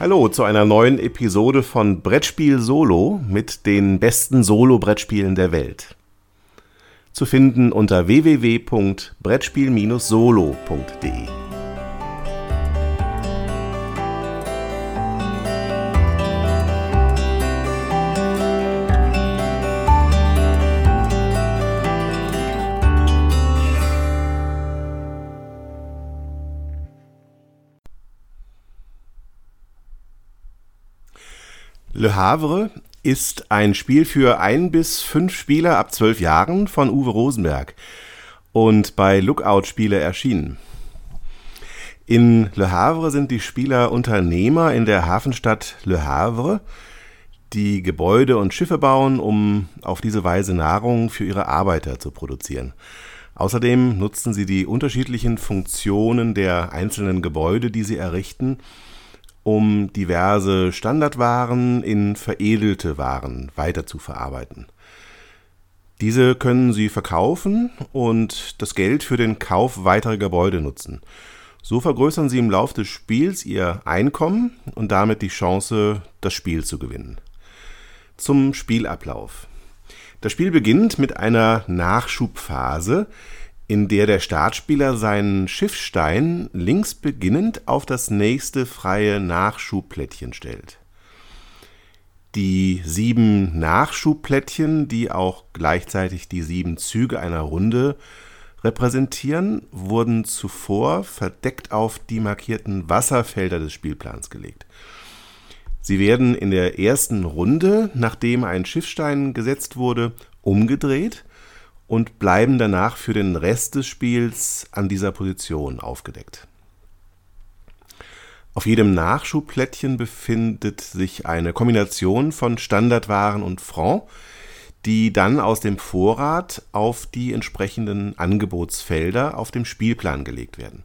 Hallo zu einer neuen Episode von Brettspiel Solo mit den besten Solo-Brettspielen der Welt. Zu finden unter www.brettspiel-solo.de. Le Havre ist ein Spiel für ein bis fünf Spieler ab zwölf Jahren von Uwe Rosenberg und bei Lookout Spiele erschienen. In Le Havre sind die Spieler Unternehmer in der Hafenstadt Le Havre, die Gebäude und Schiffe bauen, um auf diese Weise Nahrung für ihre Arbeiter zu produzieren. Außerdem nutzen sie die unterschiedlichen Funktionen der einzelnen Gebäude, die sie errichten, um diverse Standardwaren in veredelte Waren weiterzuverarbeiten. Diese können Sie verkaufen und das Geld für den Kauf weiterer Gebäude nutzen. So vergrößern Sie im Laufe des Spiels Ihr Einkommen und damit die Chance, das Spiel zu gewinnen. Zum Spielablauf. Das Spiel beginnt mit einer Nachschubphase, in der der Startspieler seinen Schiffstein links beginnend auf das nächste freie Nachschubplättchen stellt. Die sieben Nachschubplättchen, die auch gleichzeitig die sieben Züge einer Runde repräsentieren, wurden zuvor verdeckt auf die markierten Wasserfelder des Spielplans gelegt. Sie werden in der ersten Runde, nachdem ein Schiffstein gesetzt wurde, umgedreht und bleiben danach für den Rest des Spiels an dieser Position aufgedeckt. Auf jedem Nachschubplättchen befindet sich eine Kombination von Standardwaren und Franc, die dann aus dem Vorrat auf die entsprechenden Angebotsfelder auf dem Spielplan gelegt werden.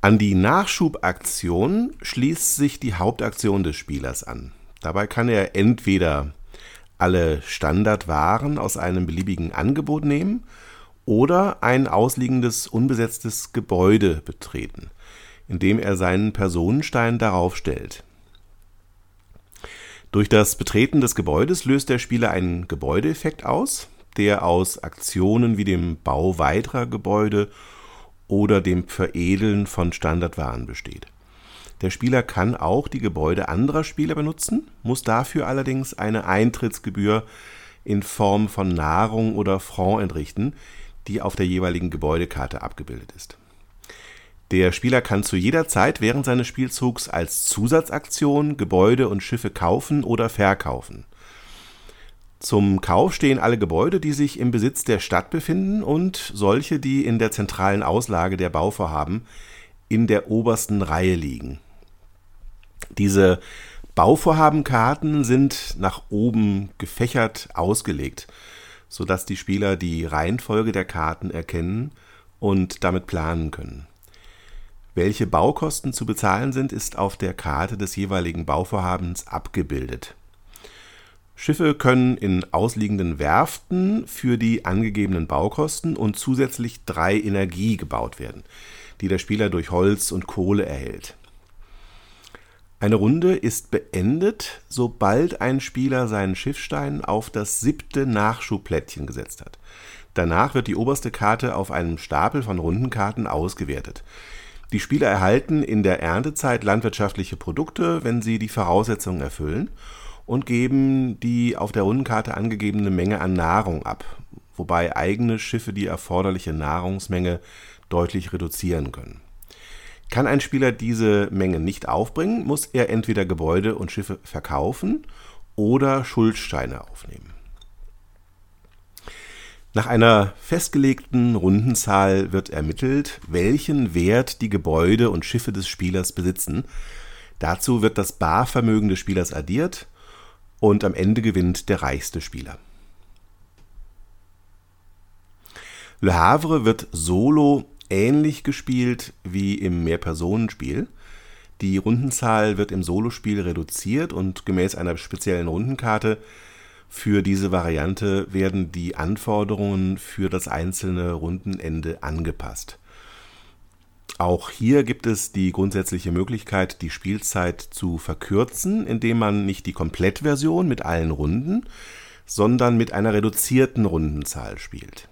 An die Nachschubaktion schließt sich die Hauptaktion des Spielers an. Dabei kann er entweder alle Standardwaren aus einem beliebigen Angebot nehmen oder ein ausliegendes unbesetztes Gebäude betreten, indem er seinen Personenstein darauf stellt. Durch das Betreten des Gebäudes löst der Spieler einen Gebäudeeffekt aus, der aus Aktionen wie dem Bau weiterer Gebäude oder dem Veredeln von Standardwaren besteht der Spieler kann auch die Gebäude anderer Spieler benutzen, muss dafür allerdings eine Eintrittsgebühr in Form von Nahrung oder Franc entrichten, die auf der jeweiligen Gebäudekarte abgebildet ist. Der Spieler kann zu jeder Zeit während seines Spielzugs als Zusatzaktion Gebäude und Schiffe kaufen oder verkaufen. Zum Kauf stehen alle Gebäude, die sich im Besitz der Stadt befinden und solche, die in der zentralen Auslage der Bauvorhaben in der obersten Reihe liegen. Diese Bauvorhabenkarten sind nach oben gefächert ausgelegt, sodass die Spieler die Reihenfolge der Karten erkennen und damit planen können. Welche Baukosten zu bezahlen sind, ist auf der Karte des jeweiligen Bauvorhabens abgebildet. Schiffe können in ausliegenden Werften für die angegebenen Baukosten und zusätzlich drei Energie gebaut werden, die der Spieler durch Holz und Kohle erhält. Eine Runde ist beendet, sobald ein Spieler seinen Schiffstein auf das siebte Nachschubplättchen gesetzt hat. Danach wird die oberste Karte auf einem Stapel von Rundenkarten ausgewertet. Die Spieler erhalten in der Erntezeit landwirtschaftliche Produkte, wenn sie die Voraussetzungen erfüllen und geben die auf der Rundenkarte angegebene Menge an Nahrung ab, wobei eigene Schiffe die erforderliche Nahrungsmenge deutlich reduzieren können. Kann ein Spieler diese Menge nicht aufbringen, muss er entweder Gebäude und Schiffe verkaufen oder Schuldsteine aufnehmen. Nach einer festgelegten Rundenzahl wird ermittelt, welchen Wert die Gebäude und Schiffe des Spielers besitzen. Dazu wird das Barvermögen des Spielers addiert und am Ende gewinnt der reichste Spieler. Le Havre wird solo ähnlich gespielt wie im Mehrpersonenspiel. Die Rundenzahl wird im Solospiel reduziert und gemäß einer speziellen Rundenkarte für diese Variante werden die Anforderungen für das einzelne Rundenende angepasst. Auch hier gibt es die grundsätzliche Möglichkeit, die Spielzeit zu verkürzen, indem man nicht die Komplettversion mit allen Runden, sondern mit einer reduzierten Rundenzahl spielt.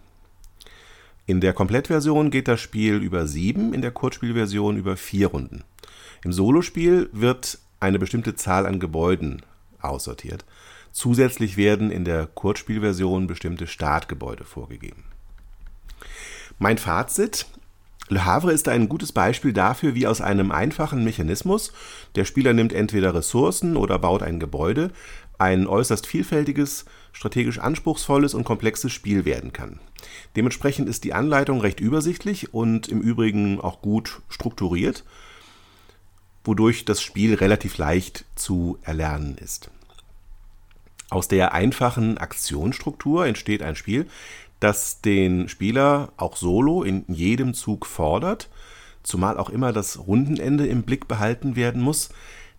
In der Komplettversion geht das Spiel über sieben, in der Kurzspielversion über vier Runden. Im Solospiel wird eine bestimmte Zahl an Gebäuden aussortiert. Zusätzlich werden in der Kurzspielversion bestimmte Startgebäude vorgegeben. Mein Fazit. Le Havre ist ein gutes Beispiel dafür, wie aus einem einfachen Mechanismus, der Spieler nimmt entweder Ressourcen oder baut ein Gebäude, ein äußerst vielfältiges, strategisch anspruchsvolles und komplexes Spiel werden kann. Dementsprechend ist die Anleitung recht übersichtlich und im Übrigen auch gut strukturiert, wodurch das Spiel relativ leicht zu erlernen ist. Aus der einfachen Aktionsstruktur entsteht ein Spiel, das den Spieler auch solo in jedem Zug fordert, zumal auch immer das Rundenende im Blick behalten werden muss,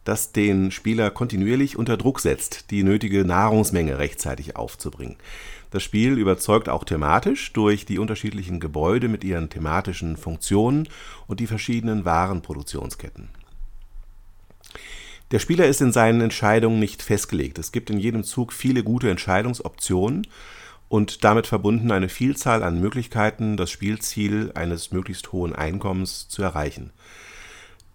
das den Spieler kontinuierlich unter Druck setzt, die nötige Nahrungsmenge rechtzeitig aufzubringen. Das Spiel überzeugt auch thematisch durch die unterschiedlichen Gebäude mit ihren thematischen Funktionen und die verschiedenen Warenproduktionsketten. Der Spieler ist in seinen Entscheidungen nicht festgelegt. Es gibt in jedem Zug viele gute Entscheidungsoptionen und damit verbunden eine Vielzahl an Möglichkeiten, das Spielziel eines möglichst hohen Einkommens zu erreichen.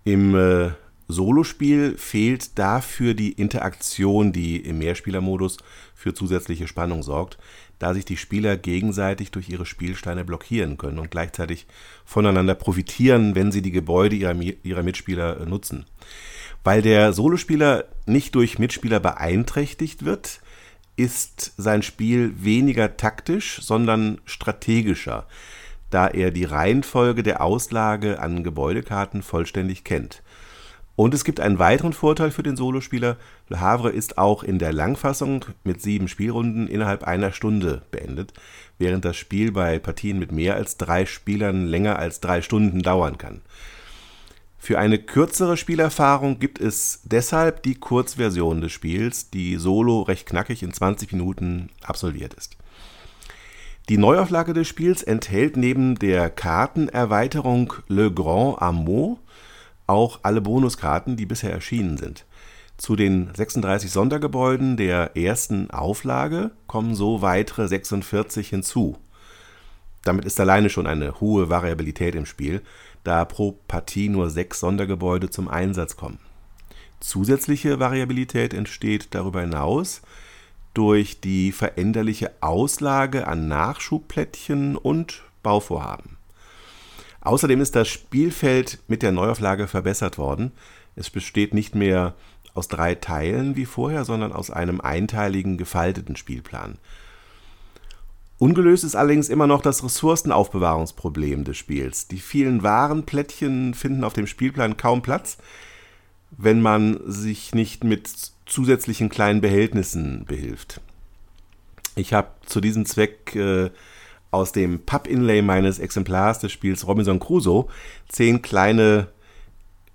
Im äh, Solospiel fehlt dafür die Interaktion, die im Mehrspielermodus für zusätzliche Spannung sorgt, da sich die Spieler gegenseitig durch ihre Spielsteine blockieren können und gleichzeitig voneinander profitieren, wenn sie die Gebäude ihrer, ihrer Mitspieler äh, nutzen. Weil der Solospieler nicht durch Mitspieler beeinträchtigt wird, ist sein Spiel weniger taktisch, sondern strategischer, da er die Reihenfolge der Auslage an Gebäudekarten vollständig kennt. Und es gibt einen weiteren Vorteil für den Solospieler. Le Havre ist auch in der Langfassung mit sieben Spielrunden innerhalb einer Stunde beendet, während das Spiel bei Partien mit mehr als drei Spielern länger als drei Stunden dauern kann. Für eine kürzere Spielerfahrung gibt es deshalb die Kurzversion des Spiels, die solo recht knackig in 20 Minuten absolviert ist. Die Neuauflage des Spiels enthält neben der Kartenerweiterung Le Grand Amour auch alle Bonuskarten, die bisher erschienen sind. Zu den 36 Sondergebäuden der ersten Auflage kommen so weitere 46 hinzu. Damit ist alleine schon eine hohe Variabilität im Spiel, da pro Partie nur sechs Sondergebäude zum Einsatz kommen. Zusätzliche Variabilität entsteht darüber hinaus durch die veränderliche Auslage an Nachschubplättchen und Bauvorhaben. Außerdem ist das Spielfeld mit der Neuauflage verbessert worden. Es besteht nicht mehr aus drei Teilen wie vorher, sondern aus einem einteiligen gefalteten Spielplan. Ungelöst ist allerdings immer noch das Ressourcenaufbewahrungsproblem des Spiels. Die vielen Warenplättchen finden auf dem Spielplan kaum Platz, wenn man sich nicht mit zusätzlichen kleinen Behältnissen behilft. Ich habe zu diesem Zweck äh, aus dem Pub-Inlay meines Exemplars des Spiels Robinson Crusoe zehn kleine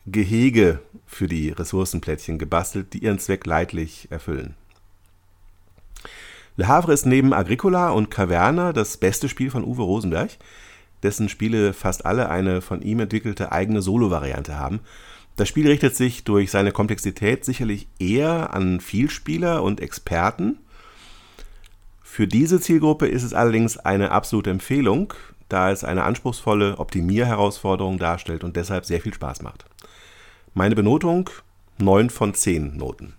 Gehege für die Ressourcenplättchen gebastelt, die ihren Zweck leidlich erfüllen. Le Havre ist neben Agricola und Caverna das beste Spiel von Uwe Rosenberg, dessen Spiele fast alle eine von ihm entwickelte eigene Solo-Variante haben. Das Spiel richtet sich durch seine Komplexität sicherlich eher an Vielspieler und Experten. Für diese Zielgruppe ist es allerdings eine absolute Empfehlung, da es eine anspruchsvolle Optimierherausforderung darstellt und deshalb sehr viel Spaß macht. Meine Benotung 9 von 10 Noten.